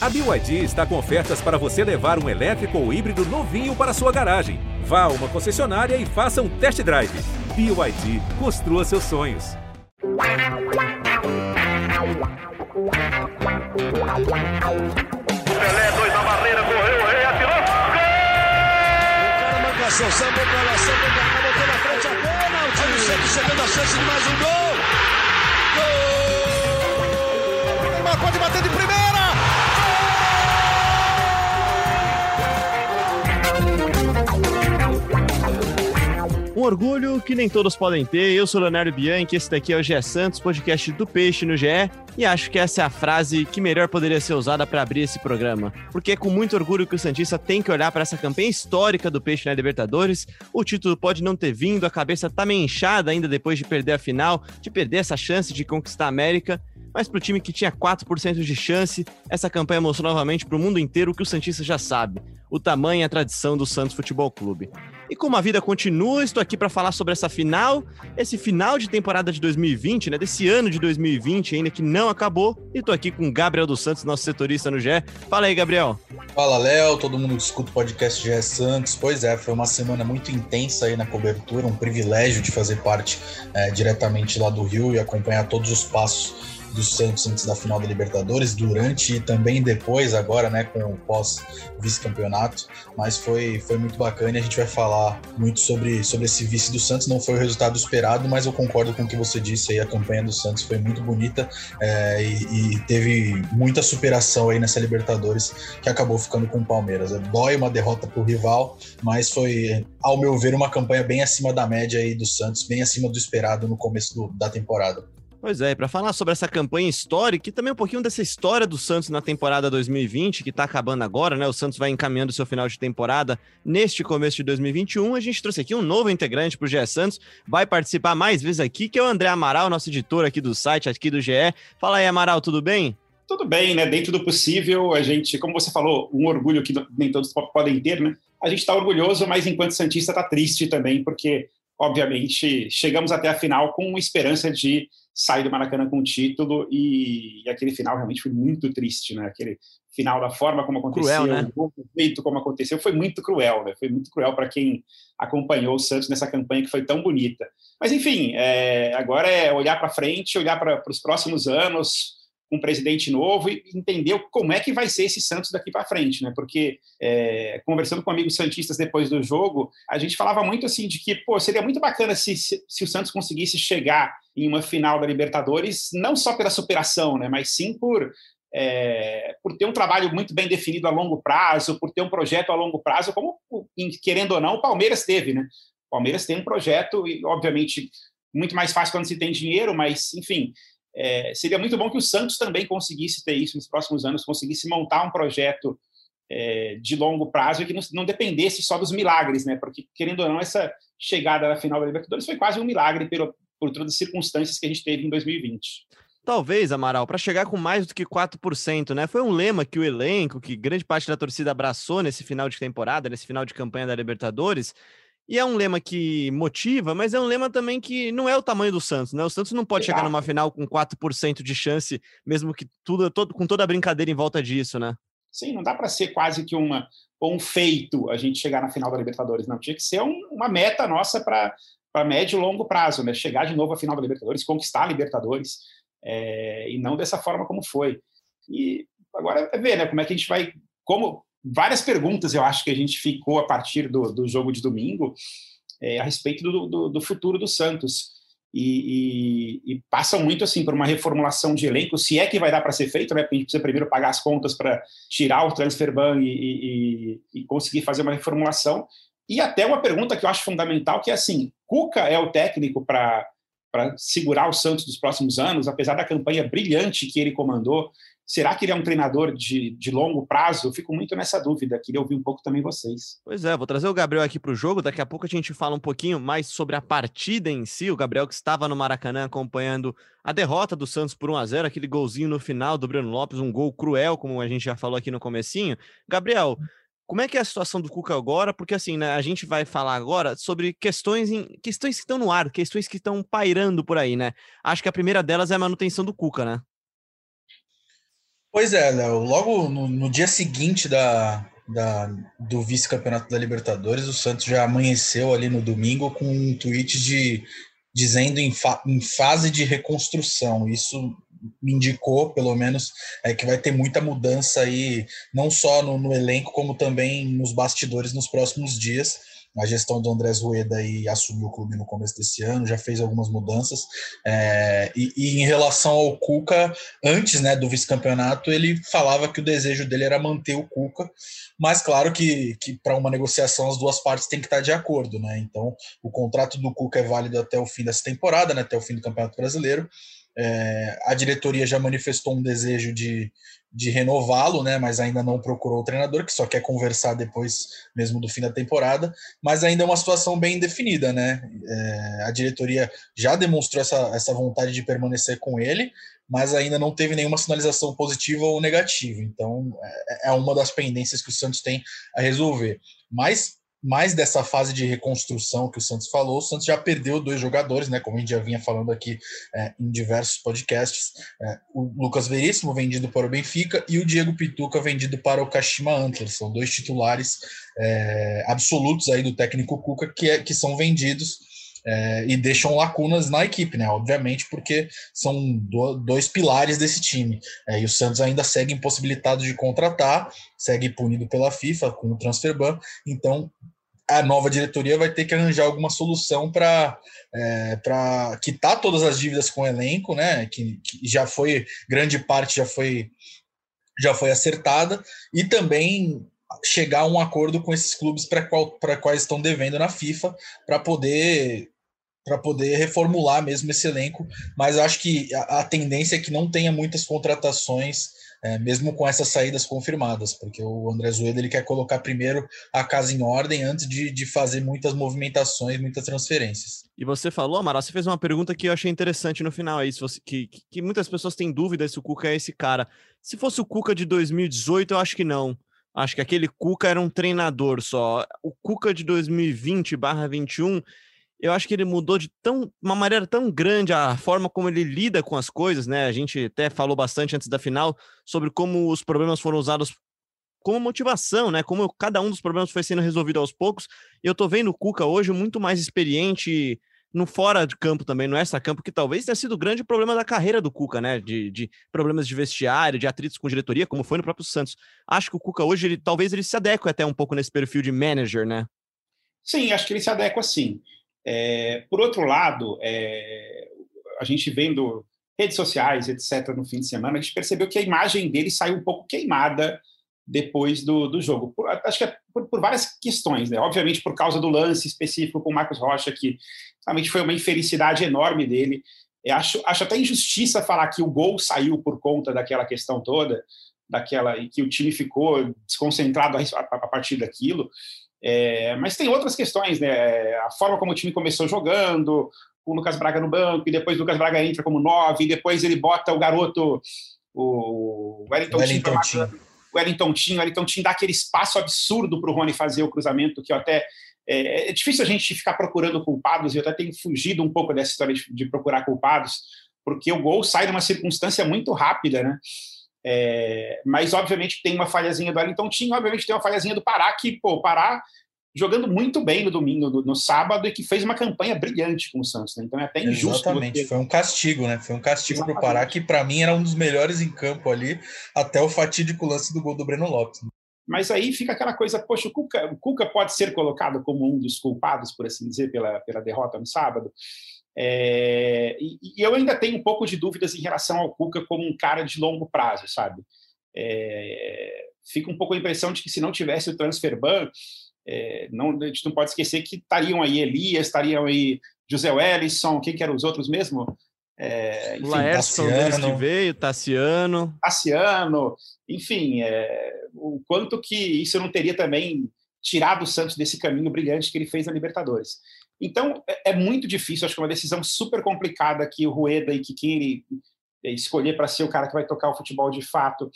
A BYD está com ofertas para você levar um elétrico ou híbrido novinho para sua garagem. Vá a uma concessionária e faça um test drive. BYD, construa seus sonhos. Pelé, dois na barreira, correu, o rei atirou. Gol! O cara marcação, samba pra lá, samba cá, botou na frente a bola. O time sempre chegando a chance de mais um gol. Gol! O Neymar pode bater de primeira. Um orgulho que nem todos podem ter. Eu sou Leonardo Bianchi, esse daqui é o GE Santos, podcast do Peixe no GE, e acho que essa é a frase que melhor poderia ser usada para abrir esse programa. Porque é com muito orgulho que o Santista tem que olhar para essa campanha histórica do Peixe na Libertadores. O título pode não ter vindo, a cabeça tá meio inchada ainda depois de perder a final, de perder essa chance de conquistar a América. Mas para o time que tinha 4% de chance, essa campanha mostrou novamente para o mundo inteiro o que o Santista já sabe: o tamanho e a tradição do Santos Futebol Clube. E como a vida continua, estou aqui para falar sobre essa final, esse final de temporada de 2020, né? Desse ano de 2020 ainda que não acabou. E estou aqui com Gabriel dos Santos, nosso setorista no GE. Fala aí, Gabriel. Fala, Léo, todo mundo que escuta o podcast GE Santos. Pois é, foi uma semana muito intensa aí na cobertura, um privilégio de fazer parte é, diretamente lá do Rio e acompanhar todos os passos do Santos antes da final da Libertadores, durante e também depois, agora, né, com o pós-vice-campeonato. Mas foi, foi muito bacana e a gente vai falar muito sobre, sobre esse vice do Santos. Não foi o resultado esperado, mas eu concordo com o que você disse aí. A campanha do Santos foi muito bonita é, e, e, teve muita superação aí nessa Libertadores que acabou ficando com o Palmeiras. É, dói uma derrota para o rival, mas foi, ao meu ver, uma campanha bem acima da média aí do Santos, bem acima do esperado no começo do, da temporada. Pois é, para falar sobre essa campanha histórica e também um pouquinho dessa história do Santos na temporada 2020, que está acabando agora, né? O Santos vai encaminhando seu final de temporada neste começo de 2021. A gente trouxe aqui um novo integrante para o GE Santos, vai participar mais vezes aqui, que é o André Amaral, nosso editor aqui do site, aqui do GE. Fala aí, Amaral, tudo bem? Tudo bem, né? Dentro do possível, a gente, como você falou, um orgulho que nem todos podem ter, né? A gente está orgulhoso, mas enquanto Santista está triste também, porque, obviamente, chegamos até a final com esperança de sai do Maracanã com o título e, e, aquele final realmente foi muito triste, né? Aquele final da forma como aconteceu, cruel, né? o jeito como aconteceu, foi muito cruel, né? Foi muito cruel para quem acompanhou o Santos nessa campanha que foi tão bonita. Mas enfim, é, agora é olhar para frente, olhar para os próximos anos, um presidente novo e entender como é que vai ser esse Santos daqui para frente, né? Porque é, conversando com amigos santistas depois do jogo, a gente falava muito assim de que pô, seria muito bacana se, se, se, o Santos conseguisse chegar em uma final da Libertadores, não só pela superação, né? Mas sim por é, por ter um trabalho muito bem definido a longo prazo, por ter um projeto a longo prazo, como querendo ou não o Palmeiras teve, né? O Palmeiras tem um projeto e obviamente muito mais fácil quando se tem dinheiro, mas enfim é, seria muito bom que o Santos também conseguisse ter isso nos próximos anos, conseguisse montar um projeto é, de longo prazo e que não, não, dependesse só dos milagres, né? Porque, querendo ou não, essa chegada na final da Libertadores foi quase um milagre por, por todas as circunstâncias que a gente teve em 2020. Talvez, Amaral, para chegar com mais do que 4%, né? Foi um lema que o elenco, que grande parte da torcida abraçou nesse final de temporada, nesse final de campanha da Libertadores. E é um lema que motiva, mas é um lema também que não é o tamanho do Santos, né? O Santos não pode chegar numa final com 4% de chance, mesmo que tudo, todo, com toda a brincadeira em volta disso, né? Sim, não dá para ser quase que uma, um feito a gente chegar na final da Libertadores, não. Tinha que ser um, uma meta nossa para médio e longo prazo, né? Chegar de novo à final da Libertadores, conquistar a Libertadores, é, e não dessa forma como foi. E agora é ver, né? Como é que a gente vai. Como, várias perguntas eu acho que a gente ficou a partir do, do jogo de domingo é, a respeito do, do, do, futuro do Santos. E, e, e, passam muito assim por uma reformulação de elenco, se é que vai dar para ser feito, né? Porque a gente precisa primeiro pagar as contas para tirar o transfer ban e, e, conseguir fazer uma reformulação. E até uma pergunta que eu acho fundamental, que é assim: Cuca é o técnico para segurar o Santos dos próximos anos, apesar da campanha brilhante que ele comandou, Será que ele é um treinador de, de longo prazo? Eu fico muito nessa dúvida. Queria ouvir um pouco também vocês. Pois é, vou trazer o Gabriel aqui para o jogo. Daqui a pouco a gente fala um pouquinho mais sobre a partida em si. O Gabriel que estava no Maracanã acompanhando a derrota do Santos por 1 a 0 aquele golzinho no final do Breno Lopes, um gol cruel, como a gente já falou aqui no comecinho. Gabriel, como é que é a situação do Cuca agora? Porque assim, né, a gente vai falar agora sobre questões em, questões que estão no ar, questões que estão pairando por aí, né? Acho que a primeira delas é a manutenção do Cuca, né? Pois é, Léo. Logo no, no, dia seguinte da, da do vice-campeonato da Libertadores, o Santos já amanheceu ali no domingo com um tweet de dizendo em, fa, em fase de reconstrução. Isso me indicou, pelo menos, é que vai ter muita mudança aí, não só no, no elenco, como também nos bastidores nos próximos dias a gestão do Andrés Rueda aí assumiu o clube no começo desse ano, já fez algumas mudanças. É, e, e, em relação ao Cuca, antes né, do vice-campeonato, ele falava que o desejo dele era manter o Cuca, mas claro que, que para uma negociação as duas partes têm que estar de acordo. Né? Então, o contrato do Cuca é válido até o fim dessa temporada, né, até o fim do Campeonato Brasileiro. É, a diretoria já manifestou um desejo de, de renová-lo, né, mas ainda não procurou o treinador, que só quer conversar depois mesmo do fim da temporada, mas ainda é uma situação bem definida, né, é, a diretoria já demonstrou essa, essa vontade de permanecer com ele, mas ainda não teve nenhuma sinalização positiva ou negativa, então é, é uma das pendências que o Santos tem a resolver, mas mais dessa fase de reconstrução que o Santos falou, o Santos já perdeu dois jogadores, né? Como a gente já vinha falando aqui é, em diversos podcasts. É, o Lucas Veríssimo vendido para o Benfica e o Diego Pituca vendido para o Kashima Antlers. São dois titulares é, absolutos aí do técnico Cuca que, é, que são vendidos é, e deixam lacunas na equipe, né? Obviamente, porque são do, dois pilares desse time. É, e o Santos ainda segue impossibilitado de contratar, segue punido pela FIFA com o transfer ban. Então, a nova diretoria vai ter que arranjar alguma solução para é, para quitar todas as dívidas com o elenco, né? Que, que, já foi grande parte já foi já foi acertada e também chegar a um acordo com esses clubes para quais estão devendo na FIFA para poder para poder reformular mesmo esse elenco, mas acho que a, a tendência é que não tenha muitas contratações é, mesmo com essas saídas confirmadas, porque o André Zueda ele quer colocar primeiro a casa em ordem antes de, de fazer muitas movimentações, muitas transferências. E você falou, Amaral, você fez uma pergunta que eu achei interessante no final aí, você, que, que muitas pessoas têm dúvida se o Cuca é esse cara. Se fosse o Cuca de 2018, eu acho que não. Acho que aquele Cuca era um treinador só. O Cuca de 2020/21 eu acho que ele mudou de tão, uma maneira tão grande a forma como ele lida com as coisas, né? A gente até falou bastante antes da final sobre como os problemas foram usados como motivação, né? Como cada um dos problemas foi sendo resolvido aos poucos. E eu tô vendo o Cuca hoje muito mais experiente no fora de campo também, no extra campo, que talvez tenha sido o grande problema da carreira do Cuca, né? De, de problemas de vestiário, de atritos com diretoria, como foi no próprio Santos. Acho que o Cuca hoje, ele, talvez ele se adeque até um pouco nesse perfil de manager, né? Sim, acho que ele se adequa sim. É, por outro lado, é, a gente vendo redes sociais, etc., no fim de semana, a gente percebeu que a imagem dele saiu um pouco queimada depois do, do jogo. Por, acho que é por, por, várias questões, né? Obviamente, por causa do lance específico com o Marcos Rocha, que realmente foi uma infelicidade enorme dele. Acho, acho até injustiça falar que o gol saiu por conta daquela questão toda, daquela e que o time ficou desconcentrado a, a, a partir daquilo. É, mas tem outras questões, né? A forma como o time começou jogando, o Lucas Braga no banco, e depois o Lucas Braga entra como nove, e depois ele bota o garoto, o Wellington, Wellington Tim, o Wellington Tim, o Wellington Tim dá aquele espaço absurdo para o Rony fazer o cruzamento, que eu até. É, é, difícil a gente ficar procurando culpados, e eu até tenho fugido um pouco dessa história de, de procurar culpados, porque o gol sai numa circunstância muito rápida, né? É, mas, obviamente, tem uma falhazinha do Wellington Tim, obviamente tem uma falhazinha do Pará, que, pô, o Pará jogando muito bem no domingo, no, no, sábado, e que fez uma campanha brilhante com o Santos. Né? Então é até injusto. Exatamente, foi um castigo, né? Foi um castigo para o Pará, que para mim era um dos melhores em campo ali, até o fatídico lance do gol do Breno Lopes. Né? Mas aí fica aquela coisa, poxa, o Cuca, o Cuca pode ser colocado como um dos culpados, por assim dizer, pela, pela derrota no sábado. É, e, e, eu ainda tenho um pouco de dúvidas em relação ao Cuca como um cara de longo prazo, sabe? É, fica um pouco a impressão de que se não tivesse o transfer ban, é, não, a gente não pode esquecer que estariam aí Elias, estariam aí José Wellison, quem que eram os outros mesmo? É, enfim, Laércio que veio, Tassiano. Tassiano, enfim, é, o quanto que isso não teria também tirado o Santos desse caminho brilhante que ele fez na Libertadores. Então, é, é muito difícil, acho que é uma decisão super complicada que o Rueda e que quem ele é, escolher para ser o cara que vai tocar o futebol de fato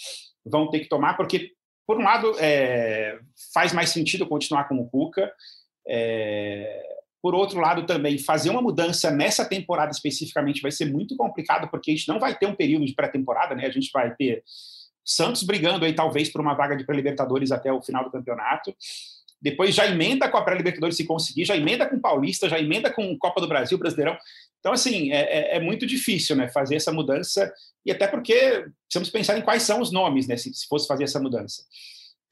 vão ter que tomar, porque, por um lado, é, faz mais sentido continuar com o Cuca, é, por outro lado, também, fazer uma mudança nessa temporada especificamente vai ser muito complicado, porque a gente não vai ter um período de pré-temporada, né? A gente vai ter Santos brigando aí talvez por uma vaga de pré-libertadores até o final do campeonato. Depois já emenda com a pré-libertadores se conseguir, já emenda com Paulista, já emenda com Copa do Brasil, Brasileirão. Então, assim, é, é, é muito difícil né, fazer essa mudança, e até porque precisamos pensar em quais são os nomes, né, se, se fosse fazer essa mudança.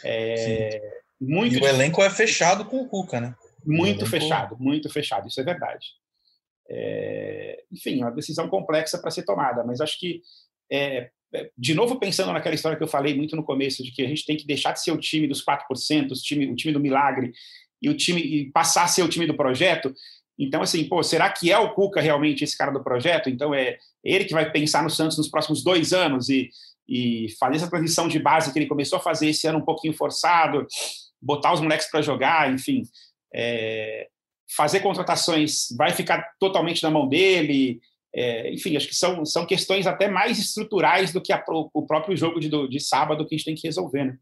É, muito e o elenco é fechado com o Cuca, né? Muito fechado, muito fechado, isso é verdade. É, enfim, é uma decisão complexa para ser tomada, mas acho que, é, de novo, pensando naquela história que eu falei muito no começo, de que a gente tem que deixar de ser o time dos 4%, o time, o time do milagre, e o time e passar a ser o time do projeto. Então, assim, pô, será que é o Cuca realmente esse cara do projeto? Então, é ele que vai pensar no Santos nos próximos dois anos e, e fazer essa transição de base que ele começou a fazer esse ano um pouquinho forçado, botar os moleques para jogar, enfim. É, fazer contratações vai ficar totalmente na mão dele. É, enfim, acho que são, são questões até mais estruturais do que a, o próprio jogo de, de sábado que a gente tem que resolver, né?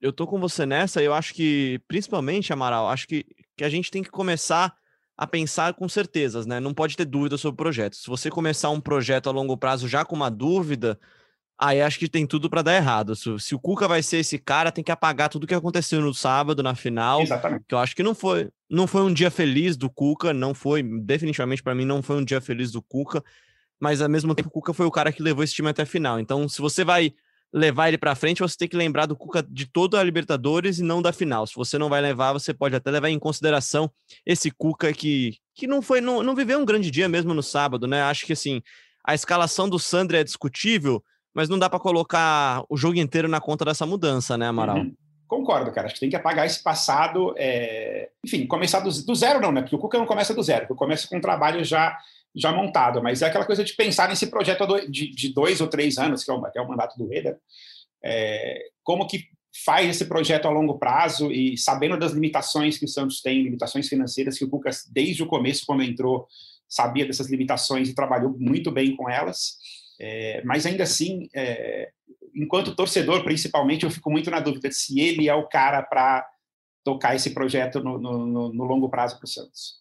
Eu tô com você nessa, eu acho que, principalmente, Amaral, acho que, que a gente tem que começar a pensar com certezas, né? Não pode ter dúvida sobre o projeto. Se você começar um projeto a longo prazo já com uma dúvida, aí acho que tem tudo para dar errado. Se, se, o Cuca vai ser esse cara, tem que apagar tudo que aconteceu no sábado, na final. Exatamente. Que eu acho que não foi, não foi um dia feliz do Cuca, não foi, definitivamente para mim, não foi um dia feliz do Cuca. Mas ao mesmo tempo, o Cuca foi o cara que levou esse time até a final. Então, se você vai levar ele para frente, você tem que lembrar do Cuca de toda a Libertadores e não da final. Se você não vai levar, você pode até levar em consideração esse Cuca que, que não foi, não, não viveu um grande dia mesmo no sábado, né? Acho que assim, a escalação do Sandro é discutível, mas não dá para colocar o jogo inteiro na conta dessa mudança, né, Amaral? Uhum. Concordo, cara. Acho que tem que apagar esse passado. É... Enfim, começar do, do, zero, não, né? Porque o Cuca não começa do zero, porque começa com um trabalho já, já montado. Mas é aquela coisa de pensar nesse projeto de, de dois ou três anos, que é o, que é o mandato do Reda. É... Como que faz esse projeto a longo prazo e sabendo das limitações que o Santos tem, limitações financeiras, que o Cuca, desde o começo, quando entrou, sabia dessas limitações e trabalhou muito bem com elas. É, mas ainda assim, é, enquanto torcedor, principalmente, eu fico muito na dúvida se ele é o cara para tocar esse projeto no, no, no longo prazo para o Santos.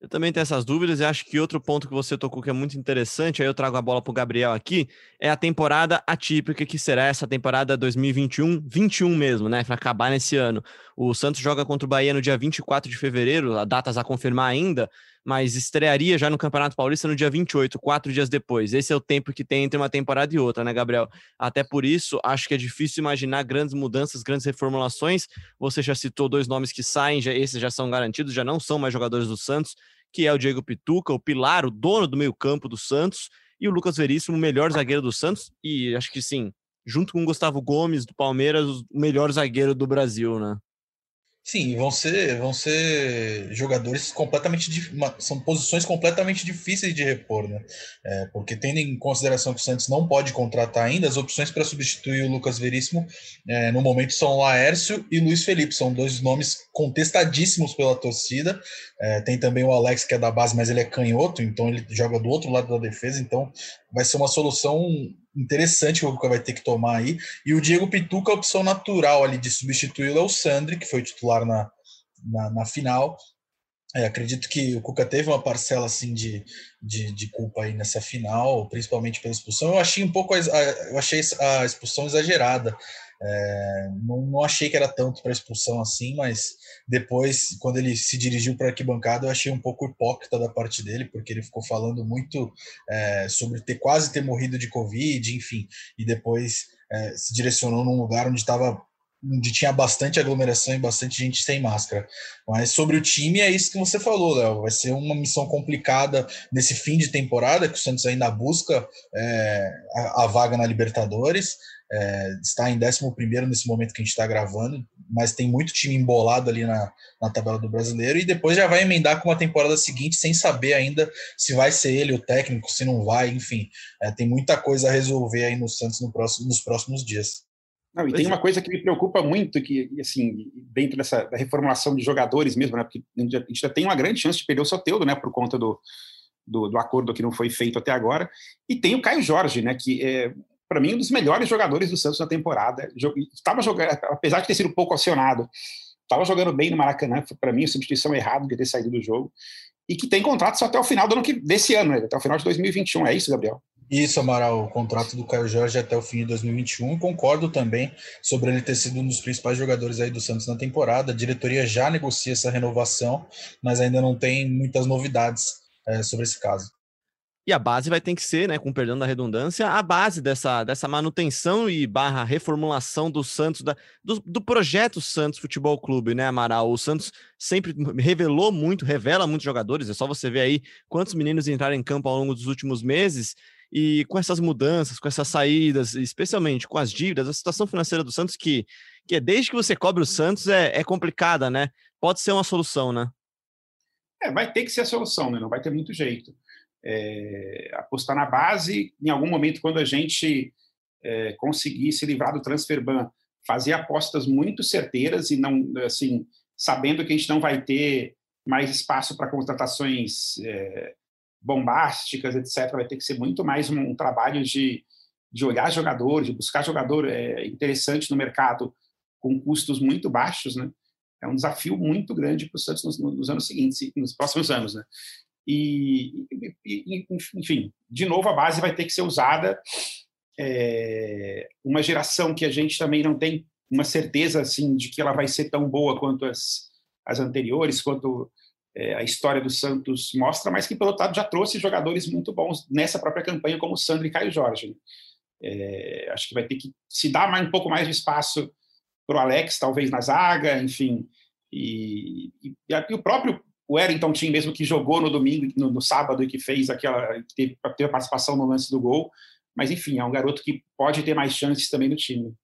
Eu também tenho essas dúvidas e acho que outro ponto que você tocou que é muito interessante, aí eu trago a bola para o Gabriel aqui, é a temporada atípica que será essa temporada 2021-21 mesmo, né? Para acabar nesse ano. O Santos joga contra o Bahia no dia 24 de fevereiro, datas a confirmar ainda, mas estrearia já no Campeonato Paulista no dia 28, quatro dias depois. Esse é o tempo que tem entre uma temporada e outra, né, Gabriel? Até por isso, acho que é difícil imaginar grandes mudanças, grandes reformulações. Você já citou dois nomes que saem, já, esses já são garantidos, já não são mais jogadores do Santos, que é o Diego Pituca, o pilar, o dono do meio-campo do Santos, e o Lucas Veríssimo, o melhor zagueiro do Santos, e acho que sim, junto com o Gustavo Gomes do Palmeiras, o melhor zagueiro do Brasil, né? Sim, vão ser, vão ser jogadores completamente são posições completamente difíceis de repor, né? É, porque tendo em consideração que o Santos não pode contratar ainda, as opções para substituir o Lucas Veríssimo é, no momento são Laércio e Luiz Felipe, são dois nomes contestadíssimos pela torcida. É, tem também o Alex que é da base, mas ele é canhoto, então ele joga do outro lado da defesa, então vai ser uma solução interessante que o Cuca vai ter que tomar aí. E o Diego Pituca, a opção natural ali de substituí-lo é o Sandri, que foi titular na, na, na final. É, acredito que o Cuca teve uma parcela assim de, de, de, culpa aí nessa final, principalmente pela expulsão. Eu achei um pouco eu achei a expulsão exagerada. É, não, não, achei que era tanto para expulsão assim, mas depois, quando ele se dirigiu para a arquibancada, eu achei um pouco hipócrita da parte dele, porque ele ficou falando muito é, sobre ter quase ter morrido de Covid, enfim, e depois é, se direcionou num lugar onde estava onde tinha bastante aglomeração e bastante gente sem máscara. Mas sobre o time, é isso que você falou, Léo. Vai ser uma missão complicada nesse fim de temporada, que o Santos ainda busca é, a, a, vaga na Libertadores. É, está em 11 nesse momento que a gente está gravando, mas tem muito time embolado ali na, na tabela do brasileiro e depois já vai emendar com uma temporada seguinte sem saber ainda se vai ser ele o técnico, se não vai, enfim. É, tem muita coisa a resolver aí no Santos no próximo, nos próximos dias. Não, e tem é. uma coisa que me preocupa muito, que, assim, dentro dessa da reformulação de jogadores mesmo, né, porque a gente já tem uma grande chance de perder o Soteudo, né, por conta do, do, do, acordo que não foi feito até agora, e tem o Caio Jorge, né, que é, para mim, um dos melhores jogadores do Santos na temporada. Estava jogando, apesar de ter sido pouco acionado, estava jogando bem no Maracanã. Para mim, a substituição errada de ter saído do jogo. E que tem contrato só até o final do ano que, desse ano, né? até o final de 2021. É isso, Gabriel? Isso, Amaral, o contrato do Caio Jorge até o fim de 2021. Concordo também sobre ele ter sido um dos principais jogadores aí do Santos na temporada. A diretoria já negocia essa renovação, mas ainda não tem muitas novidades é, sobre esse caso. E a base vai ter que ser, né, com perdão da redundância, a base dessa, dessa manutenção e barra reformulação do Santos, da, do, do projeto Santos Futebol Clube, né, Amaral? O Santos sempre revelou muito, revela muitos jogadores, é só você ver aí quantos meninos entraram em campo ao longo dos últimos meses. E com essas mudanças, com essas saídas, especialmente com as dívidas, a situação financeira do Santos, que, que é desde que você cobre o Santos, é, é complicada, né? Pode ser uma solução, né? É, vai ter que ser a solução, né? Não vai ter muito jeito. É, apostar na base, em algum momento, quando a gente é, conseguir se livrar do transfer ban, fazer apostas muito certeiras e não, assim, sabendo que a gente não vai ter mais espaço para contratações é, bombásticas, etc. Vai ter que ser muito mais um, um trabalho de, de olhar jogador, de buscar jogador é, interessante no mercado com custos muito baixos, né? É um desafio muito grande para o Santos nos, nos, anos seguintes, nos próximos anos, né? E, e, enfim, de novo a base vai ter que ser usada. É, uma geração que a gente também não tem uma certeza assim de que ela vai ser tão boa quanto as, as anteriores, quanto é, a história do Santos mostra, mas que, pelo outro lado, já trouxe jogadores muito bons nessa própria campanha, como Sandro e Caio Jorge. Né? É, acho que vai ter que se dar mais, um pouco mais de espaço para o Alex, talvez na zaga, enfim. E, e, e, o próprio Wellington Tim, mesmo que jogou no domingo, no, no sábado, e que fez aquela. teve, teve a participação no lance do gol. Mas, enfim, é um garoto que pode ter mais chances também no time.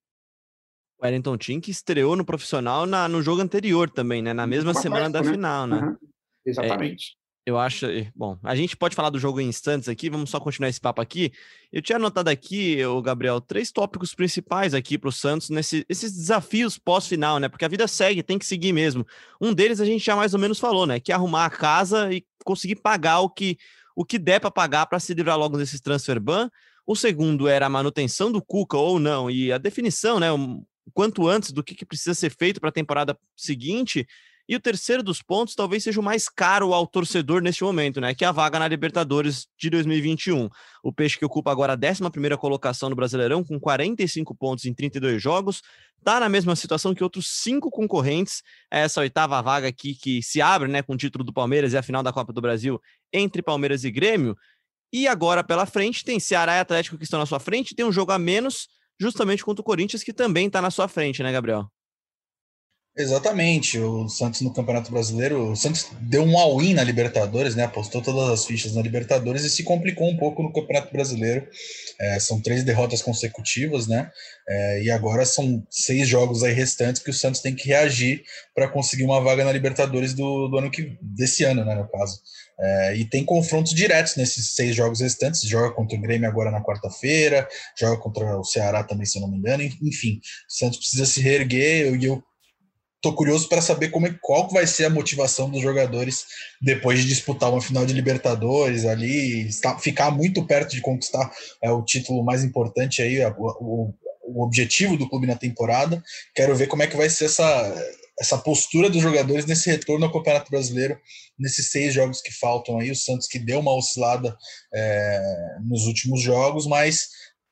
O Wellington Tim que estreou no profissional na, no jogo anterior também, né? Na mesma semana da né? final, né? Uhum. Exatamente. Eu acho. Eh, bom, a gente pode falar do jogo em instantes aqui, vamos só continuar esse papo aqui. Eu tinha anotado aqui, o Gabriel, três tópicos principais aqui para o Santos nesses desafios pós-final, né? Porque a vida segue, tem que seguir mesmo. Um deles a gente já mais ou menos falou, né? Que é arrumar a casa e conseguir pagar o que, o que der para pagar para se livrar logo desses transfer ban. O segundo era a manutenção do Cuca ou não, e a definição, né? O quanto antes do que, que precisa ser feito para a temporada seguinte. E o terceiro dos pontos talvez seja o mais caro ao torcedor neste momento, né? Que é a vaga na Libertadores de 2021. O Peixe que ocupa agora a 11 colocação no Brasileirão, com 45 pontos em 32 jogos, está na mesma situação que outros cinco concorrentes. É essa oitava vaga aqui que se abre, né? Com o título do Palmeiras e a final da Copa do Brasil entre Palmeiras e Grêmio. E agora pela frente tem Ceará e Atlético que estão na sua frente, tem um jogo a menos, justamente contra o Corinthians, que também está na sua frente, né, Gabriel? Exatamente, o Santos no Campeonato Brasileiro, o Santos deu um all-in na Libertadores, né? Apostou todas as fichas na Libertadores e se complicou um pouco no Campeonato Brasileiro. É, são três derrotas consecutivas, né? É, e agora são seis jogos aí restantes que o Santos tem que reagir para conseguir uma vaga na Libertadores do, do ano que desse ano, né? No caso. É, e tem confrontos diretos nesses seis jogos restantes. Joga contra o Grêmio agora na quarta-feira, joga contra o Ceará também, se eu não me engano. Enfim, o Santos precisa se reerguer e eu Tô curioso para saber como é, qual vai ser a motivação dos jogadores depois de disputar uma final de Libertadores ali, estar, ficar muito perto de conquistar é, o título mais importante aí, o, o, o objetivo do clube na temporada. Quero ver como é que vai ser essa, essa postura dos jogadores nesse retorno ao Campeonato Brasileiro, nesses seis jogos que faltam aí. O Santos que deu uma oscilada é, nos últimos jogos, mas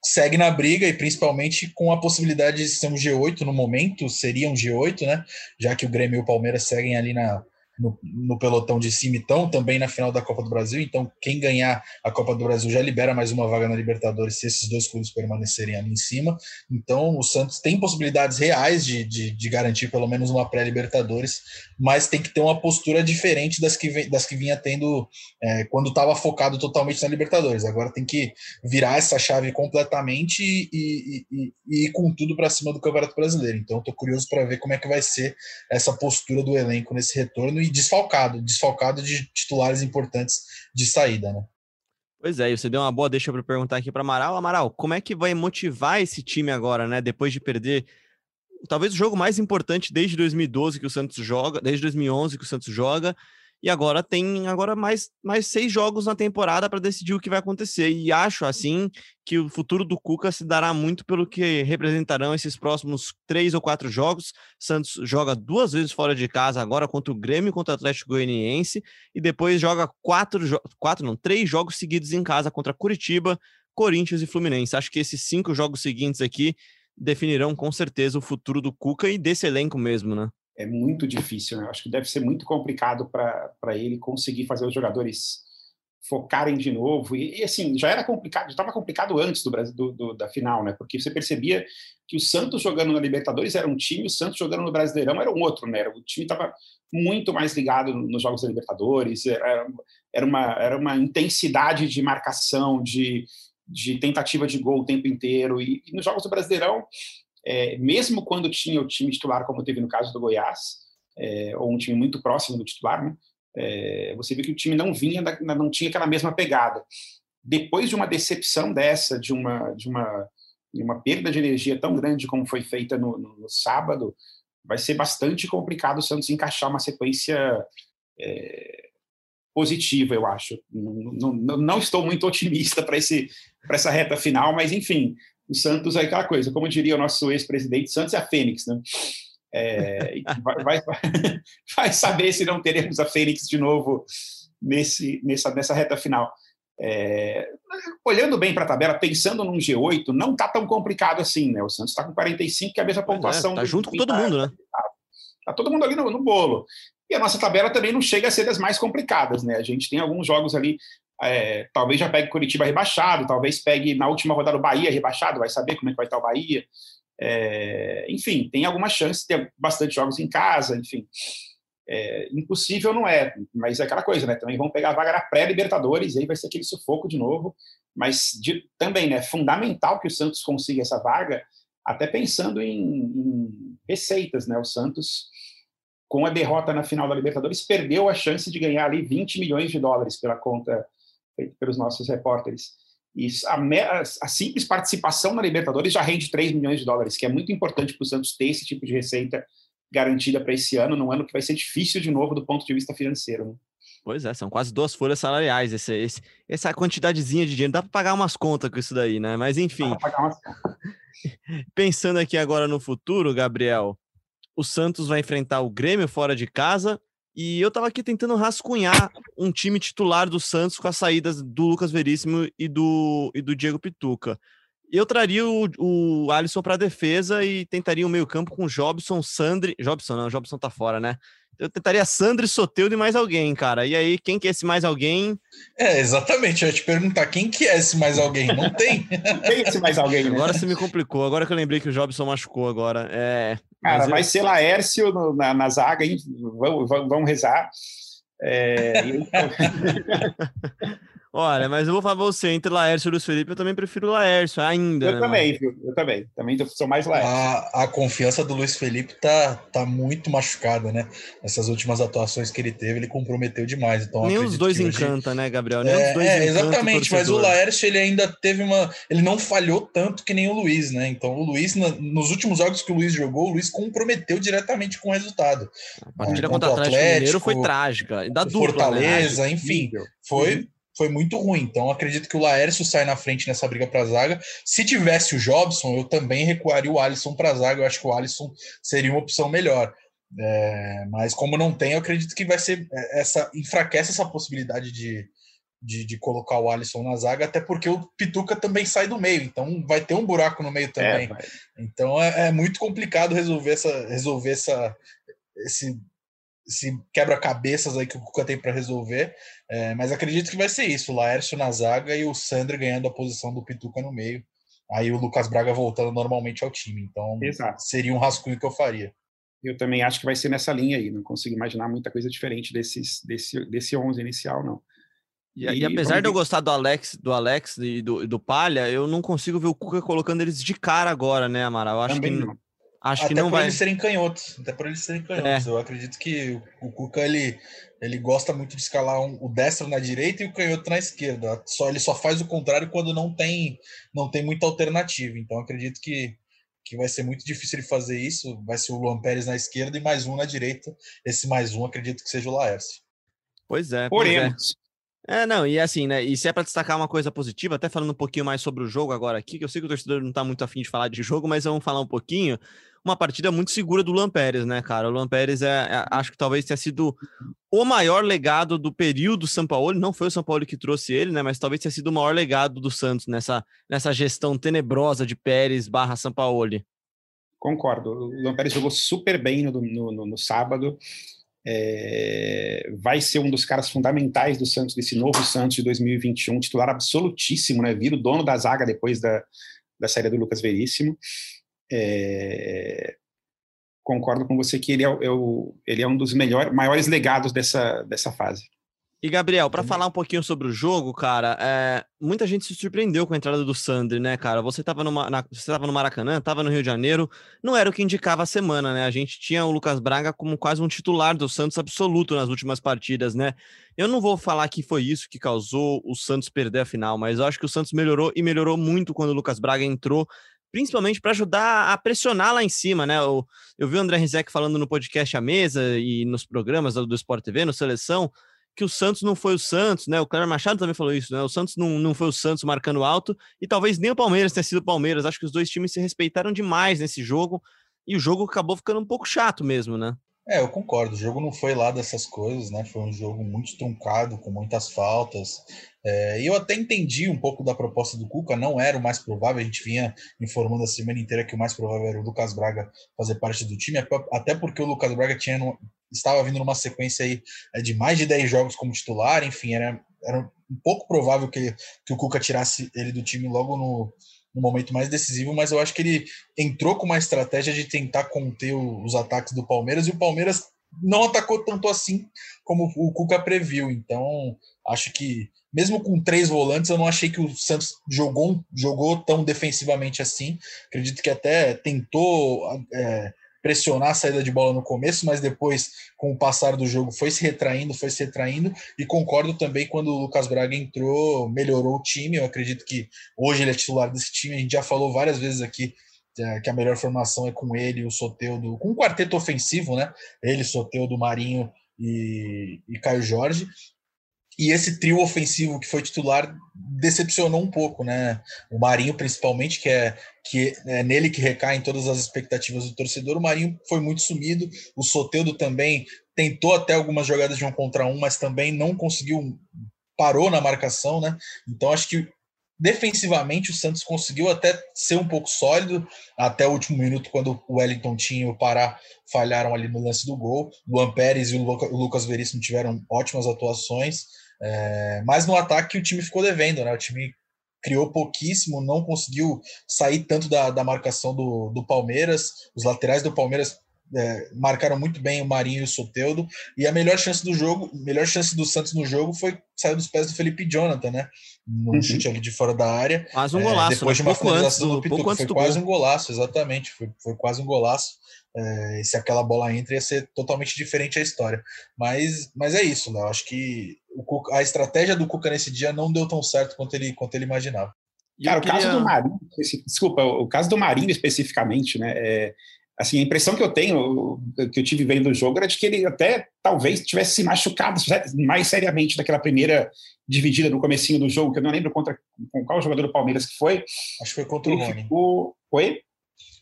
segue na briga e principalmente com a possibilidade de ser um G8 no momento, seria um G8, né? Já que o Grêmio e o Palmeiras seguem ali na, no, no, pelotão de cima então também na final da Copa do Brasil. Então, quem ganhar a Copa do Brasil já libera mais uma vaga na Libertadores se esses dois clubes permanecerem ali em cima. Então, o Santos tem possibilidades reais de, de, de garantir pelo menos uma pré-Libertadores, mas tem que ter uma postura diferente das que, das que vinha tendo é, quando estava focado totalmente na Libertadores. Agora tem que virar essa chave completamente e, e, e, e ir com tudo para cima do Campeonato Brasileiro. Então, estou curioso para ver como é que vai ser essa postura do elenco nesse retorno e desfalcado, desfalcado de titulares importantes de saída, né? Pois é, você deu uma boa deixa para perguntar aqui para Amaral. Amaral, como é que vai motivar esse time agora, né? Depois de perder talvez o jogo mais importante desde 2012 que o Santos joga, desde 2011 que o Santos joga, e agora tem agora mais, mais seis jogos na temporada para decidir o que vai acontecer. E acho assim que o futuro do Cuca se dará muito pelo que representarão esses próximos três ou quatro jogos. Santos joga duas vezes fora de casa agora contra o Grêmio, contra o Atlético Goianiense, e depois joga quatro, quatro não, três jogos seguidos em casa contra Curitiba, Corinthians e Fluminense. Acho que esses cinco jogos seguintes aqui definirão com certeza o futuro do Cuca e desse elenco mesmo, né? É muito difícil, né? Acho que deve ser muito complicado para ele conseguir fazer os jogadores focarem de novo. E, e assim, já era complicado, já estava complicado antes do, Brasil, do, do, da final, né? Porque você percebia que o Santos jogando na Libertadores era um time, o Santos jogando no Brasileirão era um outro, né? O time estava muito mais ligado nos jogos da Libertadores, era, era, uma, era uma intensidade de marcação, de, de tentativa de gol o tempo inteiro. E, e nos jogos do Brasileirão, é, mesmo quando tinha o time titular, como teve no caso do Goiás, é, ou um time muito próximo do titular, né? É, você viu que o time não vinha, não tinha aquela mesma pegada. Depois de uma decepção dessa, de uma, de uma, de uma perda de energia tão grande como foi feita no, no, no sábado, vai ser bastante complicado o Santos encaixar uma sequência é, positiva, eu acho. Não, não, não estou muito otimista para essa reta final, mas enfim, o Santos é aquela coisa, como diria o nosso ex-presidente, Santos é a Fênix, né? É, vai, vai, vai, saber se não teremos a Fênix de novo nesse, nessa, nessa reta final. É, olhando bem para a tabela, pensando num G8, não está tão complicado assim, né? O Santos está com 45, que é a mesma é, pontuação. É, tá junto com todo tá, mundo, né? Está tá todo mundo ali no, no, bolo. E a nossa tabela também não chega a ser das mais complicadas, né? A gente tem alguns jogos ali, é, talvez já pegue Curitiba rebaixado, talvez pegue na última rodada o Bahia rebaixado, vai saber como é que vai estar o Bahia. É, enfim, tem alguma chance, tem bastante jogos em casa, enfim. É, impossível não é, mas é aquela coisa, né? Também vão pegar a vaga na pré-Libertadores, aí vai ser aquele sufoco de novo. Mas de, também, né? Fundamental que o Santos consiga essa vaga, até pensando em, em receitas, né? O Santos, com a derrota na final da Libertadores, perdeu a chance de ganhar ali 20 milhões de dólares pela conta feita pelos nossos repórteres. E a, a, simples participação na Libertadores já rende 3 milhões de dólares, que é muito importante para o Santos ter esse tipo de receita garantida para esse ano, num ano que vai ser difícil de novo do ponto de vista financeiro. Né? Pois é, são quase duas folhas salariais esse, esse, essa quantidadezinha de dinheiro. Dá para pagar umas contas com isso daí, né? Mas enfim. Pensando aqui agora no futuro, Gabriel, o Santos vai enfrentar o Grêmio fora de casa e eu tava aqui tentando rascunhar um time titular do Santos com as saídas do Lucas Veríssimo e do, e do Diego Pituca. Eu traria o, o Alisson para defesa e tentaria o meio-campo com Jobson, Sandri. Jobson não, Jobson tá fora, né? Eu tentaria Sandri, Soteudo e mais alguém, cara. E aí, quem que é esse mais alguém? É, exatamente. Eu ia te perguntar quem que é esse mais alguém. Não tem. tem esse mais alguém. Né? Agora você me complicou. Agora que eu lembrei que o Jobson machucou agora. É, Cara, vai eu... ser Laércio no, na, na, zaga, hein? Vamos, vamos rezar. É... Olha, mas eu vou falar você, entre Laércio e Luiz Felipe, eu também prefiro o Laércio ainda. Eu né, também, viu? Eu também. Também sou mais Laércio. A, a, confiança do Luiz Felipe tá, tá muito machucada, né? Essas últimas atuações que ele teve, ele comprometeu demais. Então, Nem os dois encanta, hoje... né, Gabriel? Nem é, os dois é exatamente, mas o Laércio, ele ainda teve uma... Ele não falhou tanto que nem o Luiz, né? Então, o Luiz, nos últimos jogos que o Luiz jogou, o Luiz comprometeu diretamente com o resultado. A partida contra o Atlético, Atlético Mineiro foi trágica. Da dupla, né? Fortaleza, né? enfim. Foi... Uhum foi muito ruim. Então, acredito que o Laércio sai na frente nessa briga para a zaga. Se tivesse o Jobson, eu também recuaria o Alisson para a zaga. Eu acho que o Alisson seria uma opção melhor. É, mas como não tem, eu acredito que vai ser é, essa enfraquece essa possibilidade de, de, de, colocar o Alisson na zaga, até porque o Pituca também sai do meio, então vai ter um buraco no meio também. É, então é, é, muito complicado resolver essa resolver essa esse esse quebra-cabeças aí que o Cuca tem para resolver. É, mas acredito que vai ser isso: o Laércio na zaga e o Sandro ganhando a posição do Pituca no meio. Aí o Lucas Braga voltando normalmente ao time. Então Exato. seria um rascunho que eu faria. Eu também acho que vai ser nessa linha aí. Não consigo imaginar muita coisa diferente desses, desse, desse 11 inicial, não. E, e, e apesar de eu gostar do Alex, do Alex e do, do Palha, eu não consigo ver o Cuca colocando eles de cara agora, né, Amaral? Eu acho também que não. Acho até que não por vai. eles serem canhotos. Até por eles serem canhotos. É. Eu acredito que o, Cuca ele, ele gosta muito de escalar um, o destro na direita e o canhoto na esquerda. Só ele só faz o contrário quando não tem não tem muita alternativa. Então acredito que que vai ser muito difícil ele fazer isso. Vai ser o Luan Pérez na esquerda e mais um na direita. Esse mais um acredito que seja o Laércio. Pois é. Porém. É. é, não, e assim, né? E se é para destacar uma coisa positiva, até falando um pouquinho mais sobre o jogo agora aqui, que eu sei que o torcedor não tá muito afim de falar de jogo, mas vamos falar um pouquinho uma partida muito segura do Luan né, cara? O Luan é, é, acho que talvez tenha sido o maior legado do período São Paulo. Não foi o São Paulo que trouxe ele, né? Mas talvez tenha sido o maior legado do Santos nessa, nessa gestão tenebrosa de Pérez barra São Paulo. Concordo. O Luan jogou super bem no, no, no, no sábado. É, vai ser um dos caras fundamentais do Santos, desse novo Santos de 2021, titular absolutíssimo, né? Vira o dono da zaga depois da, da saída do Lucas Veríssimo. É, concordo com você que ele é, é, o, ele é um dos melhores, maiores legados dessa, dessa fase. E Gabriel, para falar um pouquinho sobre o jogo, cara, é, muita gente se surpreendeu com a entrada do Sandri, né, cara? Você estava você tava no Maracanã, estava no Rio de Janeiro, não era o que indicava a semana, né? A gente tinha o Lucas Braga como quase um titular do Santos absoluto nas últimas partidas, né? Eu não vou falar que foi isso que causou o Santos perder a final, mas eu acho que o Santos melhorou e melhorou muito quando o Lucas Braga entrou principalmente para ajudar a pressionar lá em cima, né? Eu, eu vi o André Rizek falando no podcast à mesa e nos programas do, do Sport TV, no Seleção, que o Santos não foi o Santos, né? O Cléber Machado também falou isso, né? O Santos não, não foi o Santos marcando alto e talvez nem o Palmeiras tenha sido o Palmeiras. Acho que os dois times se respeitaram demais nesse jogo e o jogo acabou ficando um pouco chato mesmo, né? É, eu concordo. O jogo não foi lá dessas coisas, né? Foi um jogo muito truncado, com muitas faltas. É, eu até entendi um pouco da proposta do Cuca, não era o mais provável. A gente vinha informando a semana inteira que o mais provável era o Lucas Braga fazer parte do time, até porque o Lucas Braga tinha estava vindo numa sequência aí é, de mais de 10 jogos como titular, enfim, era, era um pouco provável que, que o Cuca tirasse ele do time logo no, no momento mais decisivo, mas eu acho que ele entrou com uma estratégia de tentar conter os ataques do Palmeiras e o Palmeiras não atacou tanto assim como o Cuca previu. Então, acho que mesmo com três volantes, eu não achei que o Santos jogou, jogou tão defensivamente assim. Acredito que até tentou é, pressionar a saída de bola no começo, mas depois, com o passar do jogo, foi se retraindo, foi se retraindo. E concordo também quando o Lucas Braga entrou, melhorou o time. Eu acredito que hoje ele é titular desse time. A gente já falou várias vezes aqui é, que a melhor formação é com ele, o Soteudo, com um quarteto ofensivo, né? Ele, Soteudo, Marinho e, e Caio Jorge. E esse trio ofensivo que foi titular decepcionou um pouco, né? O Marinho, principalmente, que é, que é nele que recaem todas as expectativas do torcedor. O Marinho foi muito sumido. O Soteudo também tentou até algumas jogadas de um contra um, mas também não conseguiu, parou na marcação, né? Então acho que defensivamente o Santos conseguiu até ser um pouco sólido até o último minuto, quando o Wellington tinha e o Pará falharam ali no lance do gol. O Ampérez e o Lucas Veríssimo tiveram ótimas atuações. É, mas no ataque o time ficou devendo, né? O time criou pouquíssimo, não conseguiu sair tanto da, da marcação do, do Palmeiras. Os laterais do Palmeiras é, marcaram muito bem o Marinho e o Soteudo. E a melhor chance do jogo, melhor chance do Santos no jogo foi sair dos pés do Felipe Jonathan, né? No uhum. chute ali de fora da área. Quase um golaço, é, depois de uma finalização do, do Pituca. Foi quase gol. um golaço, exatamente. Foi, foi quase um golaço. É, se aquela bola entra, ia ser totalmente diferente a história. Mas, mas é isso, Léo. Acho que o, a estratégia do Cuca nesse dia não deu tão certo quanto ele, quanto ele imaginava. Cara, queria... o caso do Marinho, desculpa, o caso do Marinho especificamente, né? É, assim, a impressão que eu tenho, que eu tive vendo o jogo, era de que ele até talvez tivesse se machucado mais seriamente daquela primeira dividida no comecinho do jogo, que eu não lembro contra com qual jogador do Palmeiras que foi. Acho que foi contra o Rony. Ficou... Foi?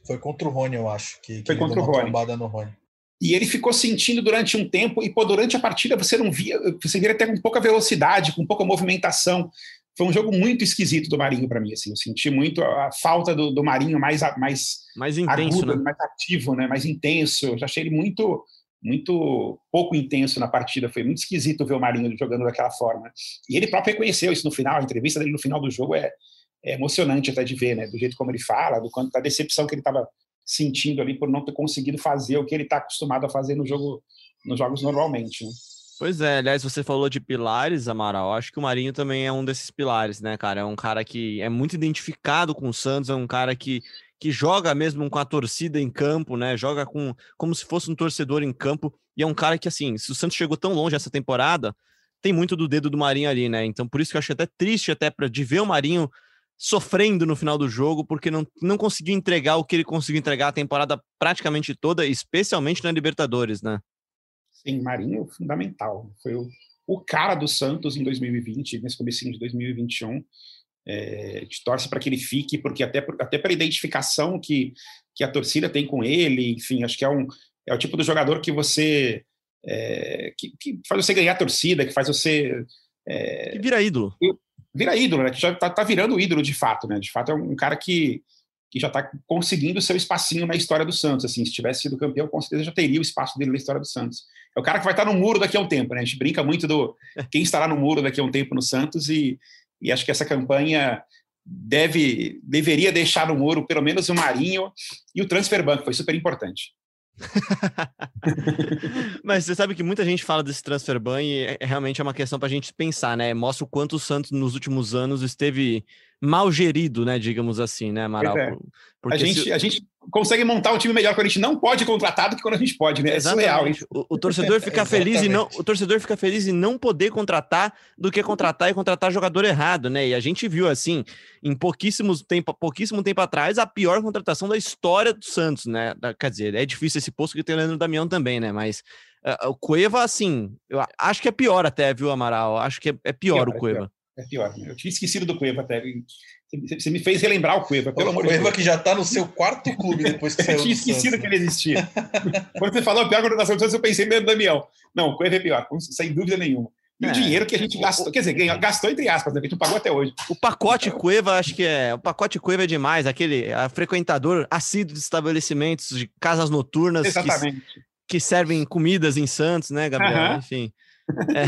Foi contra o Rony, eu acho. Que, que foi contra o Rony. no Rony. E ele ficou sentindo durante um tempo, e pô, durante a partida você não via, você via até com pouca velocidade, com pouca movimentação. Foi um jogo muito esquisito do Marinho para mim, assim. Eu senti muito a, falta do, do, Marinho mais mais mais intenso, agudo, né? mais ativo, né? Mais intenso. Eu já achei ele muito muito pouco intenso na partida. Foi muito esquisito ver o Marinho jogando daquela forma. E ele próprio reconheceu isso no final. A entrevista dele no final do jogo é, é emocionante até de ver, né? Do jeito como ele fala, do quanto da decepção que ele estava sentindo ali por não ter conseguido fazer o que ele está acostumado a fazer no jogo, nos jogos normalmente. Né? Pois é, aliás, você falou de pilares, Amaral. Acho que o Marinho também é um desses pilares, né, cara? É um cara que é muito identificado com o Santos, é um cara que, que joga mesmo com a torcida em campo, né? Joga com como se fosse um torcedor em campo. E é um cara que, assim, se o Santos chegou tão longe essa temporada, tem muito do dedo do Marinho ali, né? Então, por isso que eu acho até triste até para de ver o Marinho sofrendo no final do jogo, porque não, não conseguiu entregar o que ele conseguiu entregar a temporada praticamente toda, especialmente na Libertadores, né? Sim, Marinho fundamental. Foi o, o cara do Santos em 2020, nesse começo de 2021. É, a gente torce para que ele fique, porque até, até pela identificação que, que a torcida tem com ele, enfim, acho que é, um, é o tipo do jogador que você. É, que, que, faz você ganhar a torcida, que faz você. É, vira ídolo. Vira ídolo, né? Que já tá, tá virando ídolo de fato, né? De fato, é um cara que, que já está conseguindo seu espacinho na história do Santos. Assim, se tivesse sido campeão, com certeza já teria o espaço dele na história do Santos. É o cara que vai estar no muro daqui a um tempo, né? A gente brinca muito do quem estará no muro daqui a um tempo no Santos e, e acho que essa campanha deve deveria deixar no muro pelo menos o Marinho e o Transfer Bank, foi super importante. Mas você sabe que muita gente fala desse transfer ban e é, realmente é uma questão para a gente pensar, né? Mostra o quanto o Santos nos últimos anos esteve mal gerido, né? Digamos assim, né, Amaral? É. a, gente, se... a gente consegue montar um time melhor quando a gente não pode contratar do que quando a gente pode, né? É surreal. O, o torcedor fica feliz e não, o torcedor fica feliz em não poder contratar do que contratar e contratar jogador errado, né? E a gente viu assim, em pouquíssimos tempo, pouquíssimo tempo atrás, a pior contratação da história do Santos, né? Quer dizer, é difícil esse posto que tem o Leandro Damião também, né? Mas uh, o Cueva, assim, eu acho que é pior até, viu, Amaral? Acho que é, é pior, pior o Cueva. É é pior. Eu tinha esquecido do Cueva até. Você me fez relembrar o Cueva, pelo o amor de Deus. Cueva que já está no seu quarto clube depois que saiu. Eu tinha esquecido que ele existia. Quando você falou a pior contratação do Santos, eu pensei mesmo no Damião. Não, o Cueva é pior, sem dúvida nenhuma. E é. o dinheiro que a gente gastou, quer dizer, ganhou, gastou entre aspas, né? a gente não pagou até hoje. O pacote Cueva, acho que é. O pacote Cueva é demais, aquele a frequentador assíduo de estabelecimentos, de casas noturnas. Exatamente. Que, que servem comidas em Santos, né, Gabriel? Enfim. É.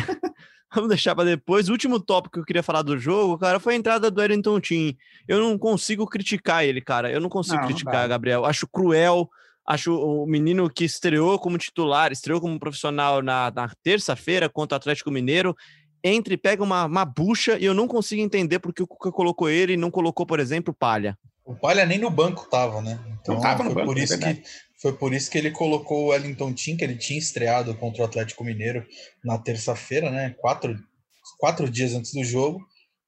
Vamos deixar para depois. O último tópico que eu queria falar do jogo, cara, foi a entrada do Wellington Tim. Eu não consigo criticar ele, cara. Eu não consigo não, criticar, não Gabriel. Acho cruel. Acho o menino que estreou como titular, estreou como profissional na, na terça-feira contra o Atlético Mineiro. Entre, pega uma, uma bucha e eu não consigo entender porque o Cuca colocou ele e não colocou, por exemplo, o Palha. O Palha nem no banco tava, né? Então, não tava no banco, por isso é que foi por isso que ele colocou o Wellington Tim, que ele tinha estreado contra o Atlético Mineiro na terça-feira, né? Quatro, quatro dias antes do jogo.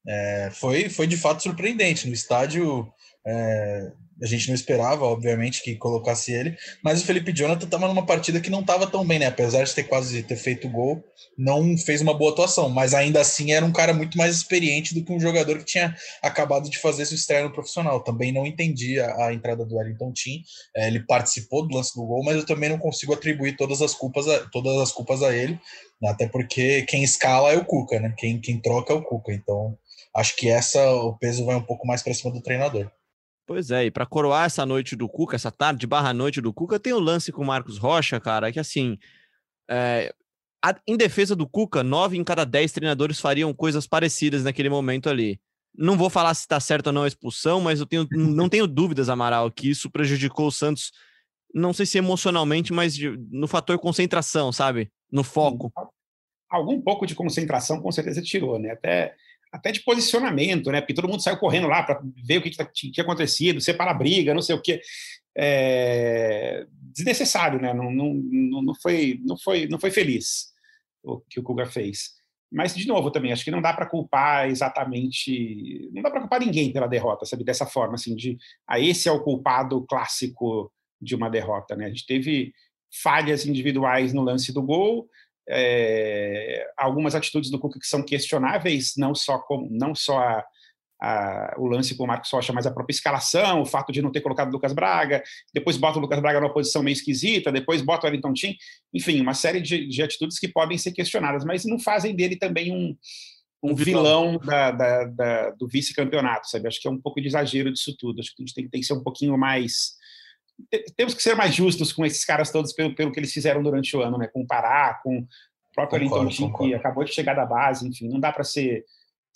É, foi, foi de fato surpreendente. No estádio, é, a gente não esperava, obviamente, que colocasse ele, mas o Felipe Jonathan estava numa partida que não estava tão bem, né? Apesar de ter quase ter feito gol, não fez uma boa atuação, mas ainda assim era um cara muito mais experiente do que um jogador que tinha acabado de fazer sua estreia no profissional. Também não entendi a, a entrada do Wellington Tim. É, ele participou do lance do gol, mas eu também não consigo atribuir todas as culpas a, todas as culpas a ele, até porque quem escala é o Cuca, né? Quem, quem troca é o Cuca. Então acho que essa o peso vai um pouco mais para cima do treinador. Pois é, e para coroar essa noite do Cuca, essa tarde barra noite do Cuca, tem o lance com o Marcos Rocha, cara, que assim, é, a, em defesa do Cuca, nove em cada dez treinadores fariam coisas parecidas naquele momento ali. Não vou falar se está certo ou não a expulsão, mas eu tenho, não tenho dúvidas, Amaral, que isso prejudicou o Santos, não sei se emocionalmente, mas de, no fator concentração, sabe? No foco. Algum pouco de concentração com certeza tirou, né? Até até de posicionamento, né? Porque todo mundo saiu correndo lá para ver o que, que tinha acontecido, separar briga, não sei o quê. É... desnecessário, né? Não, não, não, foi, não, foi, não foi feliz o que o Kuga fez. Mas, de novo, também, acho que não dá para culpar exatamente. Não dá para culpar ninguém pela derrota, sabe? Dessa forma, assim, de. Ah, esse é o culpado clássico de uma derrota, né? A gente teve falhas individuais no lance do gol, é, algumas atitudes do Cuca que são questionáveis, não só, com, não só a, a, o lance com o Marcos Rocha, mas a própria escalação, o fato de não ter colocado o Lucas Braga, depois bota o Lucas Braga numa posição meio esquisita, depois bota o Wellington Tim, enfim, uma série de, de atitudes que podem ser questionadas, mas não fazem dele também um, um vilão da, da, da, do vice-campeonato, sabe? Acho que é um pouco de exagero disso tudo, acho que a gente tem, tem que ser um pouquinho mais temos que ser mais justos com esses caras todos pelo, pelo que eles fizeram durante o ano, né? Com o Pará, com o próprio Tim, que acabou de chegar da base, enfim, não dá para ser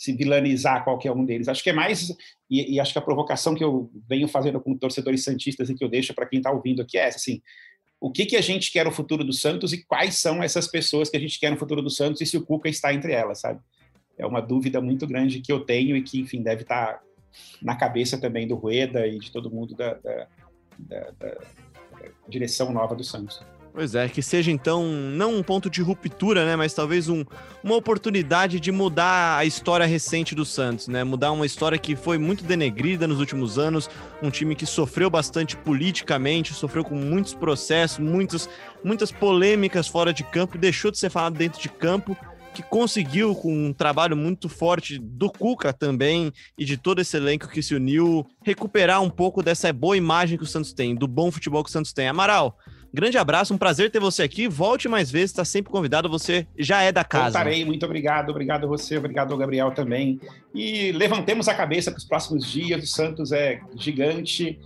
se vilanizar qualquer um deles. Acho que é mais, e, e, acho que a provocação que eu venho fazendo com torcedores santistas e que eu deixo para quem está ouvindo aqui é essa, assim, o que, que a gente quer no futuro do Santos e quais são essas pessoas que a gente quer no futuro do Santos e se o Cuca está entre elas, sabe? É uma dúvida muito grande que eu tenho e que, enfim, deve estar tá na cabeça também do Rueda e de todo mundo da, da da, da, direção nova do Santos. Pois é, que seja então não um ponto de ruptura, né, mas talvez um, uma oportunidade de mudar a história recente do Santos, né? Mudar uma história que foi muito denegrida nos últimos anos, um time que sofreu bastante politicamente, sofreu com muitos processos, muitos, muitas polêmicas fora de campo, deixou de ser falado dentro de campo que conseguiu, com um trabalho muito forte do Cuca também e de todo esse elenco que se uniu, recuperar um pouco dessa boa imagem que o Santos tem, do bom futebol que o Santos tem. Amaral, grande abraço, um prazer ter você aqui. Volte mais vezes, está sempre convidado, você já é da casa. Voltarei, muito obrigado, obrigado a você, obrigado ao Gabriel também. E levantemos a cabeça para os próximos dias, o Santos é gigante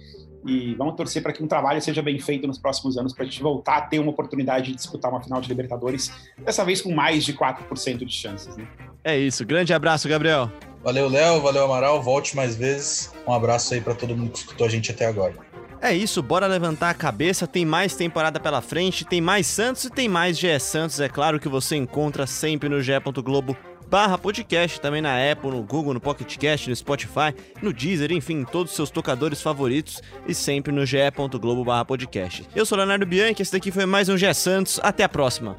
e vamos torcer para que um trabalho seja bem feito nos próximos anos para a gente voltar a ter uma oportunidade de disputar uma final de Libertadores, dessa vez com mais de 4% de chances. Né? É isso, grande abraço, Gabriel. Valeu, Léo, valeu, Amaral, volte mais vezes. Um abraço aí para todo mundo que escutou a gente até agora. É isso, bora levantar a cabeça. Tem mais temporada pela frente, tem mais Santos e tem mais GE Santos. É claro que você encontra sempre no ge.globo barra podcast, também na Apple, no Google, no Pocket Cast, no Spotify, no Deezer, enfim, em todos os seus tocadores favoritos e sempre no ge.globo barra podcast. Eu sou Leonardo Bianchi, esse daqui foi mais um GE Santos, até a próxima.